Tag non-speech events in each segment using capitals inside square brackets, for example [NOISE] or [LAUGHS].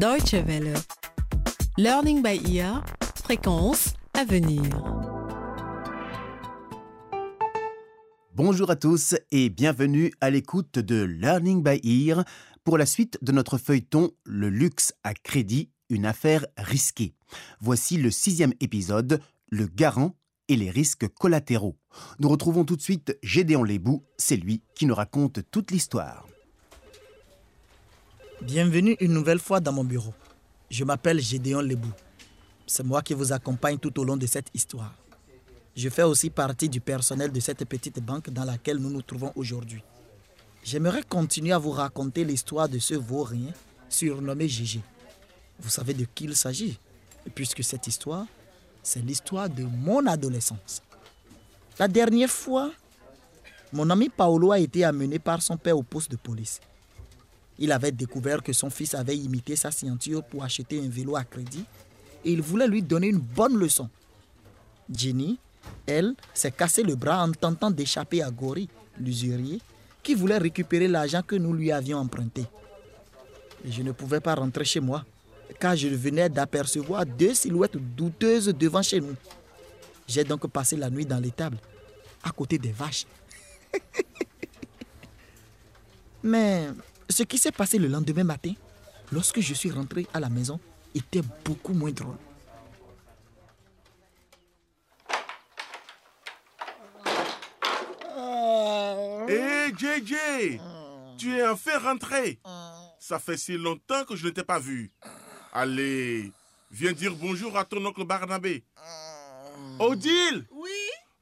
Deutsche Welle. Learning by ear, fréquence à venir. Bonjour à tous et bienvenue à l'écoute de Learning by Ear pour la suite de notre feuilleton Le luxe à crédit, une affaire risquée. Voici le sixième épisode, Le garant et les risques collatéraux. Nous retrouvons tout de suite Gédéon Lébou, c'est lui qui nous raconte toute l'histoire. Bienvenue une nouvelle fois dans mon bureau. Je m'appelle Gédéon Lebou. C'est moi qui vous accompagne tout au long de cette histoire. Je fais aussi partie du personnel de cette petite banque dans laquelle nous nous trouvons aujourd'hui. J'aimerais continuer à vous raconter l'histoire de ce vaurien surnommé Gégé. Vous savez de qui il s'agit, puisque cette histoire, c'est l'histoire de mon adolescence. La dernière fois, mon ami Paolo a été amené par son père au poste de police. Il avait découvert que son fils avait imité sa ceinture pour acheter un vélo à crédit et il voulait lui donner une bonne leçon. Jenny, elle, s'est cassé le bras en tentant d'échapper à Gori, l'usurier, qui voulait récupérer l'argent que nous lui avions emprunté. Je ne pouvais pas rentrer chez moi, car je venais d'apercevoir deux silhouettes douteuses devant chez nous. J'ai donc passé la nuit dans l'étable, à côté des vaches. [LAUGHS] Mais ce qui s'est passé le lendemain matin, lorsque je suis rentré à la maison, était beaucoup moins drôle. Hé, JJ Tu es enfin rentré Ça fait si longtemps que je ne t'ai pas vu. Allez, viens dire bonjour à ton oncle Barnabé. Odile Oui?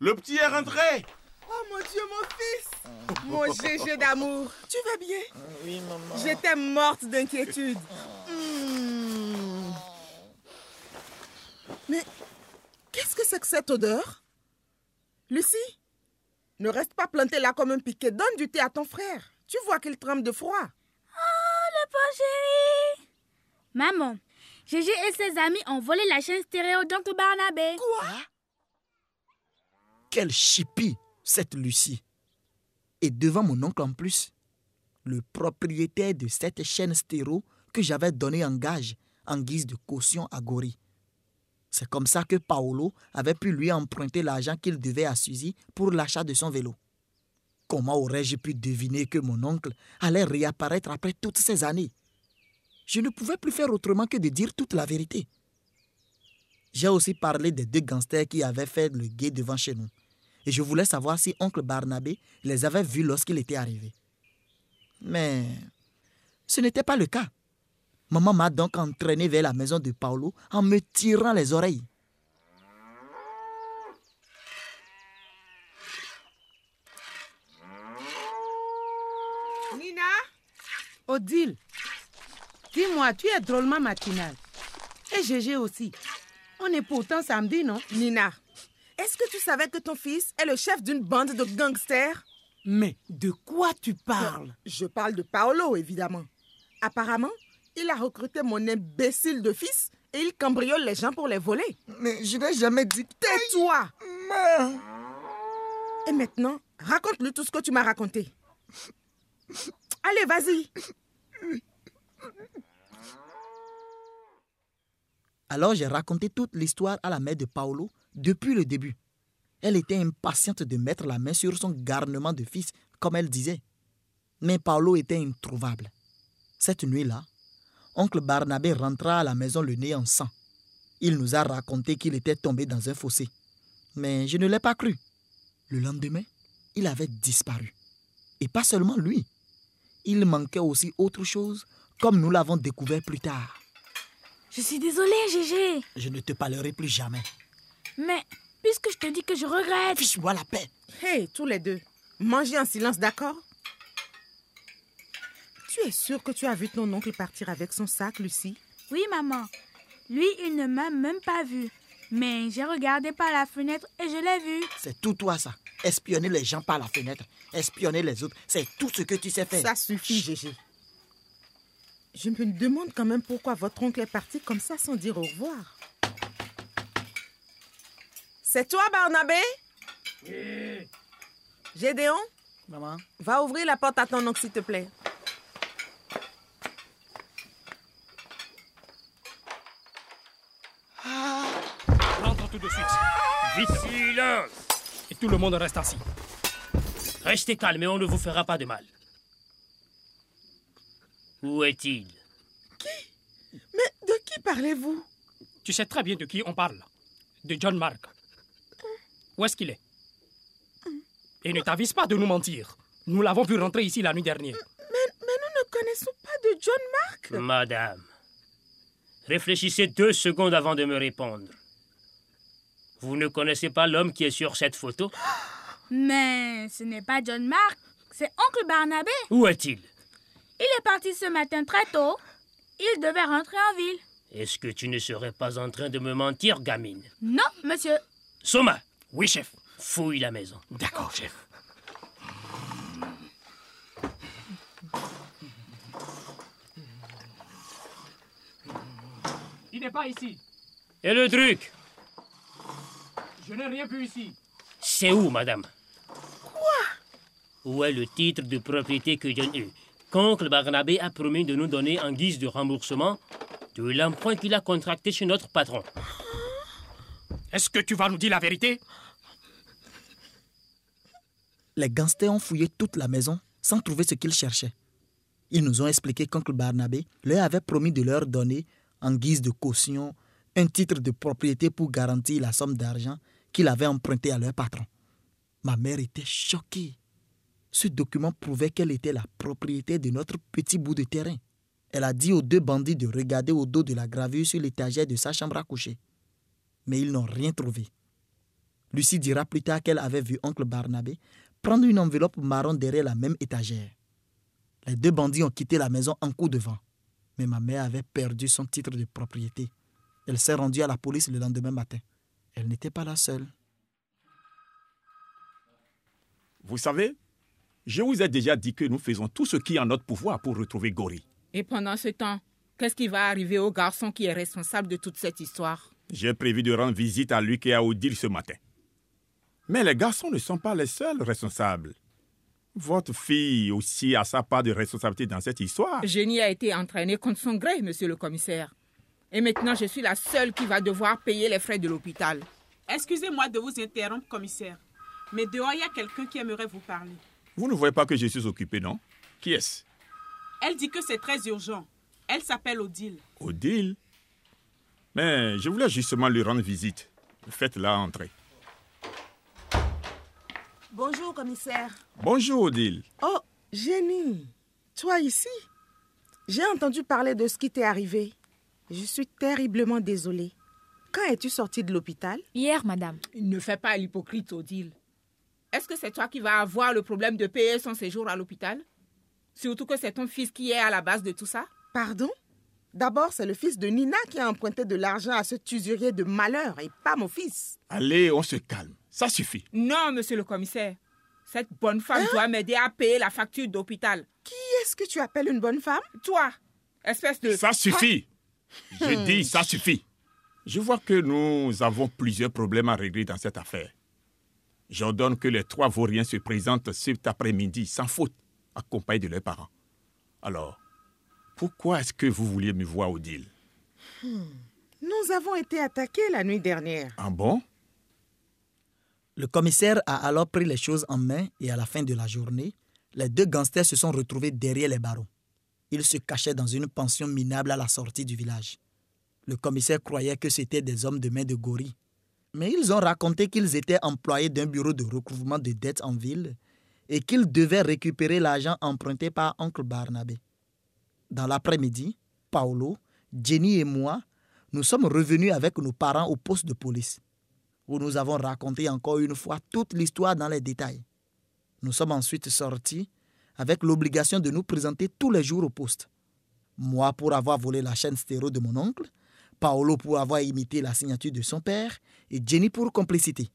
Le petit est rentré Oh mon Dieu, mon fils Mon GG d'amour Tu vas bien? Oui, maman. J'étais morte d'inquiétude. Hmm. Mais qu'est-ce que c'est que cette odeur? Lucie Ne reste pas plantée là comme un piquet. Donne du thé à ton frère. Tu vois qu'il tremble de froid. le pauvre chéri. Maman, Gégé et ses amis ont volé la chaîne stéréo d'Oncle Barnabé. Quoi? Quelle chipie, cette Lucie. Et devant mon oncle en plus, le propriétaire de cette chaîne stéro que j'avais donné en gage en guise de caution à Gori. C'est comme ça que Paolo avait pu lui emprunter l'argent qu'il devait à Suzy pour l'achat de son vélo. Comment aurais-je pu deviner que mon oncle allait réapparaître après toutes ces années? Je ne pouvais plus faire autrement que de dire toute la vérité. J'ai aussi parlé des deux gangsters qui avaient fait le guet devant chez nous. Et je voulais savoir si oncle Barnabé les avait vus lorsqu'il était arrivé. Mais ce n'était pas le cas. Maman m'a donc entraîné vers la maison de Paolo en me tirant les oreilles. Nina Odile Dis-moi, tu es drôlement matinale. Et GG aussi. On est pourtant samedi, non Nina, est-ce que tu savais que ton fils est le chef d'une bande de gangsters? Mais de quoi tu parles? Je parle de Paolo, évidemment. Apparemment, il a recruté mon imbécile de fils et il cambriole les gens pour les voler. Mais je n'ai jamais dit... Tais-toi Et maintenant, raconte-lui tout ce que tu m'as raconté. Allez, vas-y. Alors j'ai raconté toute l'histoire à la mère de Paolo depuis le début. Elle était impatiente de mettre la main sur son garnement de fils, comme elle disait. Mais Paolo était introuvable. Cette nuit-là, oncle Barnabé rentra à la maison le nez en sang. Il nous a raconté qu'il était tombé dans un fossé. Mais je ne l'ai pas cru. Le lendemain, il avait disparu. Et pas seulement lui. Il manquait aussi autre chose, comme nous l'avons découvert plus tard. Je suis désolée, Gégé. Je ne te parlerai plus jamais. Mais puisque je te dis que je regrette. Fiche-moi la paix. Hey, tous les deux, mangez en silence, d'accord? Tu es sûre que tu as vu ton oncle partir avec son sac, Lucie? Oui, maman. Lui, il ne m'a même pas vu. Mais j'ai regardé par la fenêtre et je l'ai vu. C'est tout toi ça. Espionner les gens par la fenêtre, espionner les autres, c'est tout ce que tu sais faire. Ça suffit, Gégé. Je me demande quand même pourquoi votre oncle est parti comme ça sans dire au revoir. C'est toi, Barnabé? Oui. Gédéon? Maman? Va ouvrir la porte à ton oncle, s'il te plaît. Ah. Rentre tout de suite. Vite. Silence. Et tout le monde reste assis. Restez calme et on ne vous fera pas de mal. Où est-il? Qui? Mais de qui parlez-vous? Tu sais très bien de qui on parle. De John Mark. Où est-ce qu'il est, Et ne t'avise pas de nous mentir. Nous l'avons vu rentrer ici la nuit dernière. Mais, mais nous ne connaissons pas de John Mark. Madame, réfléchissez deux secondes avant de me répondre. Vous ne connaissez pas l'homme qui est sur cette photo? [GASPS] Mais ce n'est pas John Mark, c'est oncle Barnabé. Où est-il? Il est parti ce matin très tôt. Il devait rentrer en ville. Est-ce que tu ne serais pas en train de me mentir, gamine? Non, monsieur. Soma, Oui, chef. fouille la maison. D'accord, chef. Il n'est pas ici. Et le truc? Je n'ai rien vu ici. C'est où, madame? Quoi? Où est le titre de propriété que John eut Qu'oncle Barnabé a promis de nous donner en guise de remboursement de l'emprunt qu'il a contracté chez notre patron. Est-ce que tu vas nous dire la vérité? Les gangsters ont fouillé toute la maison sans trouver ce qu'ils cherchaient. Ils nous ont expliqué qu'oncle Barnabé leur avait promis de leur donner, en guise de caution, un titre de propriété pour garantir la somme d'argent qu'il avait emprunté à leur patron. Ma mère était choquée. Ce document prouvait qu'elle était la propriété de notre petit bout de terrain. Elle a dit aux deux bandits de regarder au dos de la gravure sur l'étagère de sa chambre à coucher. Mais ils n'ont rien trouvé. Lucie dira plus tard qu'elle avait vu oncle Barnabé prendre une enveloppe marron derrière la même étagère. Les deux bandits ont quitté la maison en coup de vent. Mais ma mère avait perdu son titre de propriété. Elle s'est rendue à la police le lendemain matin. Elle n'était pas la seule. Vous savez, je vous ai déjà dit que nous faisons tout ce qui est en notre pouvoir pour retrouver Gori. Et pendant ce temps, qu'est-ce qui va arriver au garçon qui est responsable de toute cette histoire? J'ai prévu de rendre visite à Luc et à Odile ce matin. Mais les garçons ne sont pas les seuls responsables. Votre fille aussi a sa part de responsabilité dans cette histoire. Jenny a été entraînée contre son gré, monsieur le commissaire. Et maintenant, je suis la seule qui va devoir payer les frais de l'hôpital. Excusez-moi de vous interrompre, commissaire. Mais dehors, il y a quelqu'un qui aimerait vous parler. Vous ne voyez pas que je suis occupé, non? Qui est-ce? Elle dit que c'est très urgent. Elle s'appelle Odile. Odile? Mais je voulais justement lui rendre visite. Faites-la entrer. Bonjour, commissaire. Bonjour, Odile. Oh, Jenny, toi ici? J'ai entendu parler de ce qui t'est arrivé. Je suis terriblement désolée. Quand es-tu sortie de l'hôpital? Hier, madame. Ne fais pas l'hypocrite, Odile. Est-ce que c'est toi qui vas avoir le problème de payer son séjour à l'hôpital? Surtout que c'est ton fils qui est à la base de tout ça? Pardon? D'abord, c'est le fils de Nina qui a emprunté de l'argent à ce usurier de malheur et pas mon fils. Allez, on se calme. Ça suffit. Non, monsieur le commissaire. Cette bonne femme doit m'aider à payer la facture d'hôpital. Qui est-ce que tu appelles une bonne femme? Toi, espèce de... Ça suffit. Je dis, ça suffit. Je vois que nous avons plusieurs problèmes à régler dans cette affaire. J'ordonne que les trois vauriens se présentent cet après-midi sans faute, accompagnés de leurs parents. Alors, pourquoi est-ce que vous vouliez me voir, Odile? Nous avons été attaqués la nuit dernière. Ah bon? Le commissaire a alors pris les choses en main et à la fin de la journée, les deux gangsters se sont retrouvés derrière les barreaux. Ils se cachaient dans une pension minable à la sortie du village. Le commissaire croyait que c'étaient des hommes de main de gorille. Mais ils ont raconté qu'ils étaient employés d'un bureau de recouvrement de dettes en ville et qu'ils devaient récupérer l'argent emprunté par oncle Barnabé. Dans l'après-midi, Paolo, Jenny et moi, nous sommes revenus avec nos parents au poste de police, où nous avons raconté encore une fois toute l'histoire dans les détails. Nous sommes ensuite sortis avec l'obligation de nous présenter tous les jours au poste. Moi pour avoir volé la chaîne stéro de mon oncle, Paolo pour avoir imité la signature de son père et Jenny pour complicité.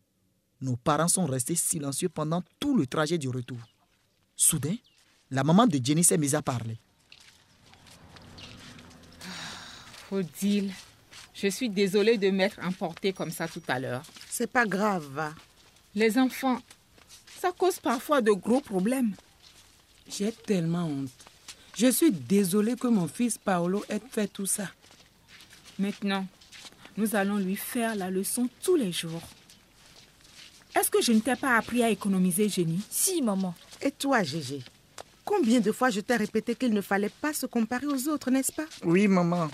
Nos parents sont restés silencieux pendant tout le trajet du retour. Soudain, la maman de Jenny s'est mise à parler. Odile, je suis désolée de m'être emportée comme ça tout à l'heure. C'est pas grave, va. Les enfants, ça cause parfois de gros problèmes. J'ai tellement honte. Je suis désolée que mon fils Paolo ait fait tout ça. Maintenant, Nous allons lui faire la leçon tous les jours. Est-ce que je ne t'ai pas appris à économiser, Jenny? Si, maman. Et toi, Gégé Combien de fois je t'ai répété qu'il ne fallait pas se comparer aux autres, n'est-ce pas? Oui, maman.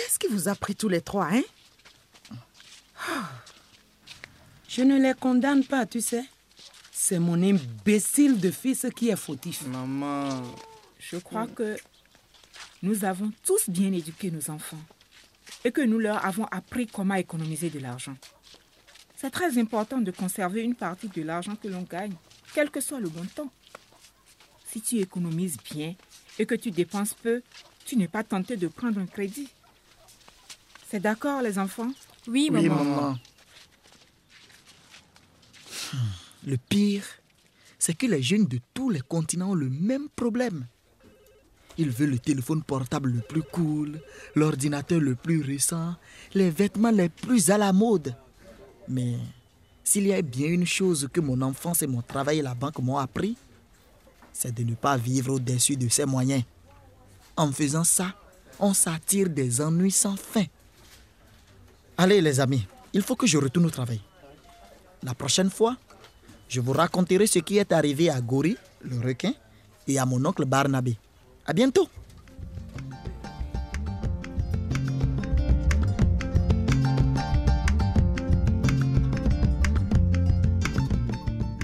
Qu'est-ce qui vous a pris tous les trois, hein? Ah. Je ne les condamne pas, tu sais. C'est mon imbécile de fils qui est fautif. Maman. Je crois que nous avons tous bien éduqué nos enfants et que nous leur avons appris comment économiser de l'argent. C'est très important de conserver une partie de l'argent que l'on gagne, quel que soit le bon temps. Si tu économises bien et que tu dépenses peu, tu n'es pas tenté de prendre un crédit. C'est d'accord, les enfants? Oui, Oui, maman. maman. Hmm. Le pire, c'est que les jeunes de tous les continents ont le même problème. Ils veulent le téléphone portable le plus cool, l'ordinateur le plus récent, les vêtements les plus à la mode. Mais s'il y a bien une chose que mon enfance et mon travail à la banque m'ont appris, c'est de ne pas vivre au-dessus de ses moyens. En faisant ça, on s'attire des ennuis sans fin. Allez les amis, il faut que je retourne au travail. La prochaine fois, je vous raconterai ce qui est arrivé à Gori, le requin, et à mon oncle Barnabé. À bientôt.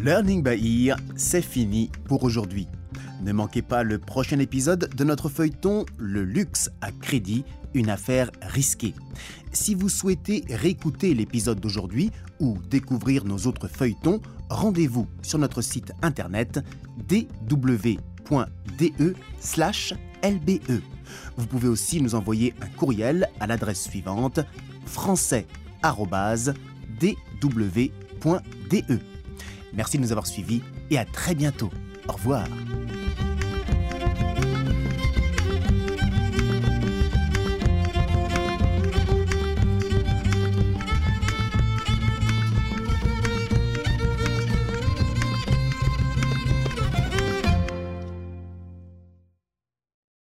Learning by Ear, c'est fini pour aujourd'hui. Ne manquez pas le prochain épisode de notre feuilleton Le luxe à crédit, une affaire risquée. Si vous souhaitez réécouter l'épisode d'aujourd'hui ou découvrir nos autres feuilletons, rendez-vous sur notre site internet dw.de/lbe. Vous pouvez aussi nous envoyer un courriel à l'adresse suivante français@dw.de. Merci de nous avoir suivis et à très bientôt. Au revoir.